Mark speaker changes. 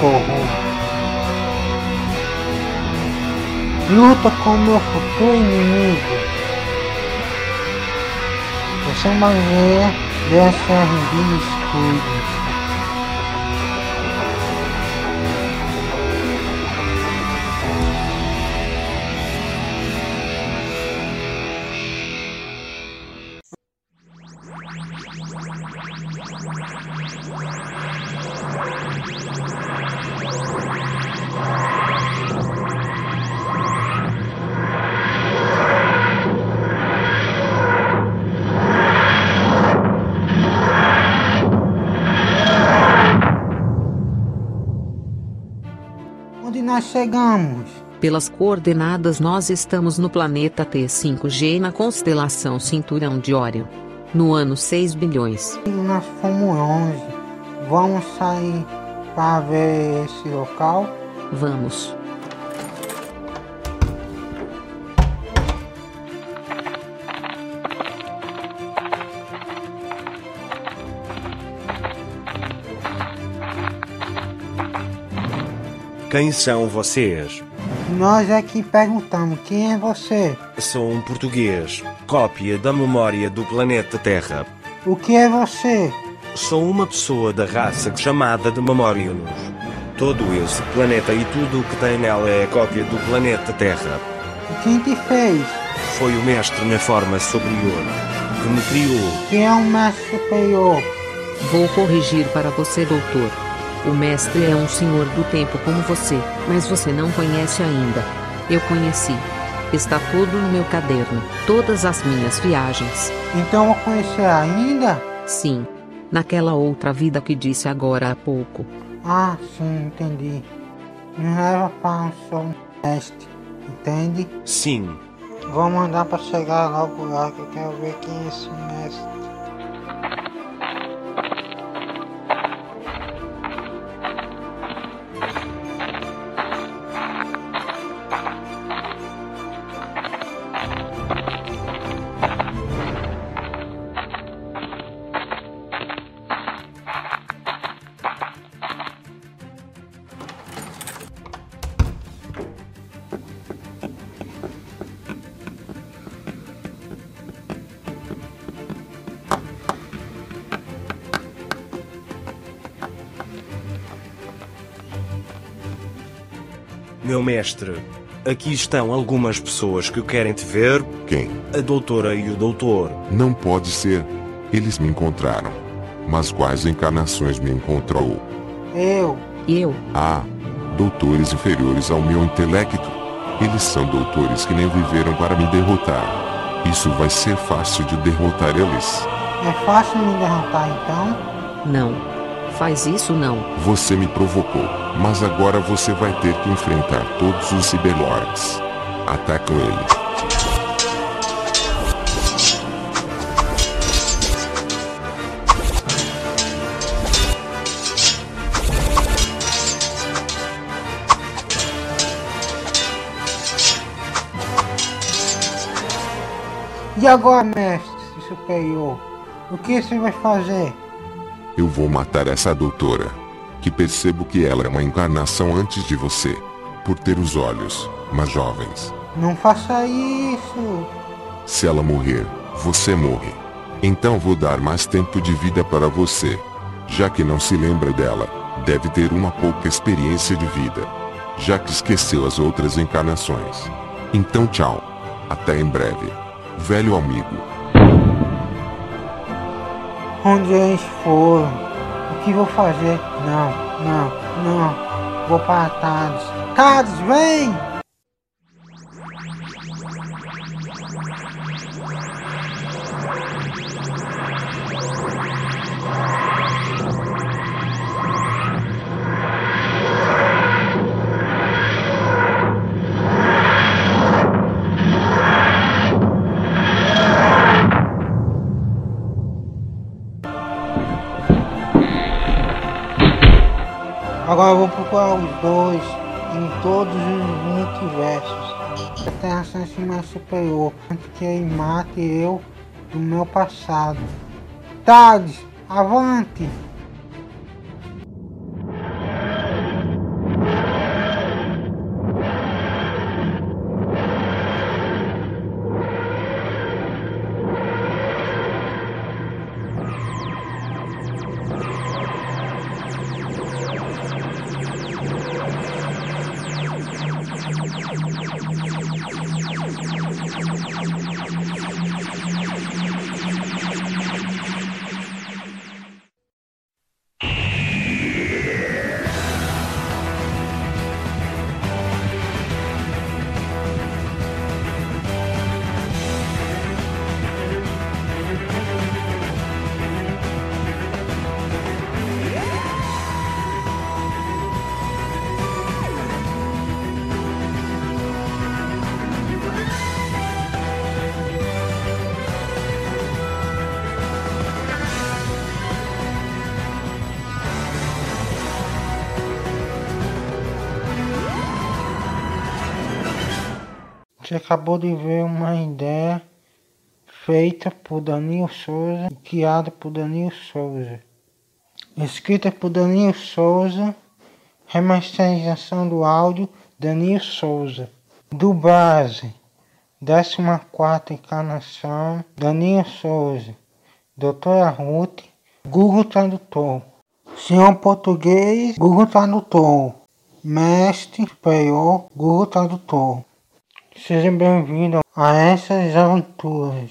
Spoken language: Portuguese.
Speaker 1: socorro. Luta com meu futuro inimigo. Essa maneira dessa de escudo. Nós chegamos?
Speaker 2: Pelas coordenadas, nós estamos no planeta T5G na constelação Cinturão de Órion. No ano 6 bilhões.
Speaker 1: E nós fomos longe. Vamos sair para ver esse local?
Speaker 2: Vamos.
Speaker 3: Quem são vocês?
Speaker 1: Nós é que perguntamos quem é você.
Speaker 3: Sou um português, cópia da memória do planeta Terra.
Speaker 1: O que é você?
Speaker 3: Sou uma pessoa da raça chamada de Memorianos. Todo esse planeta e tudo o que tem nela é cópia do planeta Terra.
Speaker 1: E quem te fez?
Speaker 3: Foi o mestre na forma superior que me criou.
Speaker 1: Quem é o mestre superior?
Speaker 2: Vou corrigir para você, doutor. O mestre é um senhor do tempo como você, mas você não conhece ainda. Eu conheci. Está tudo no meu caderno, todas as minhas viagens.
Speaker 1: Então eu conhecer ainda?
Speaker 2: Sim. Naquela outra vida que disse agora há pouco.
Speaker 1: Ah, sim, entendi. Me leva para o seu mestre, entende?
Speaker 3: Sim,
Speaker 1: Vou mandar para chegar logo lá que eu quero ver quem é esse mestre.
Speaker 3: Meu mestre. Aqui estão algumas pessoas que querem te ver.
Speaker 4: Quem?
Speaker 3: A doutora e o doutor.
Speaker 4: Não pode ser. Eles me encontraram. Mas quais encarnações me encontrou?
Speaker 1: Eu.
Speaker 2: Eu.
Speaker 4: Ah, doutores inferiores ao meu intelecto. Eles são doutores que nem viveram para me derrotar. Isso vai ser fácil de derrotar eles.
Speaker 1: É fácil me derrotar então?
Speaker 2: Não. Faz isso não.
Speaker 4: Você me provocou, mas agora você vai ter que enfrentar todos os Cyberlords. Atacam ele.
Speaker 1: E agora, mestre superior? O que você vai fazer?
Speaker 4: Eu vou matar essa doutora. Que percebo que ela é uma encarnação antes de você. Por ter os olhos, mais jovens.
Speaker 1: Não faça isso.
Speaker 4: Se ela morrer, você morre. Então vou dar mais tempo de vida para você. Já que não se lembra dela, deve ter uma pouca experiência de vida. Já que esqueceu as outras encarnações. Então tchau. Até em breve. Velho amigo.
Speaker 1: Onde eles foram? O que vou fazer? Não, não, não. Vou para Tades. Tades, vem! Agora vou procurar os dois em todos os multiversos. Até a chance mais superior. Antes que ele mate eu do meu passado. Tades, avante! Você acabou de ver uma ideia feita por Danilo Souza e criada por Danilo Souza. Escrita por Danilo Souza, remasterização do áudio Danilo Souza. Do base, 14 encarnação, Danilo Souza, Doutora Ruth, Google Tradutor. Senhor Português, Google Tradutor. Mestre Superior, Google Tradutor. Seja bem-vindo a essas aventuras.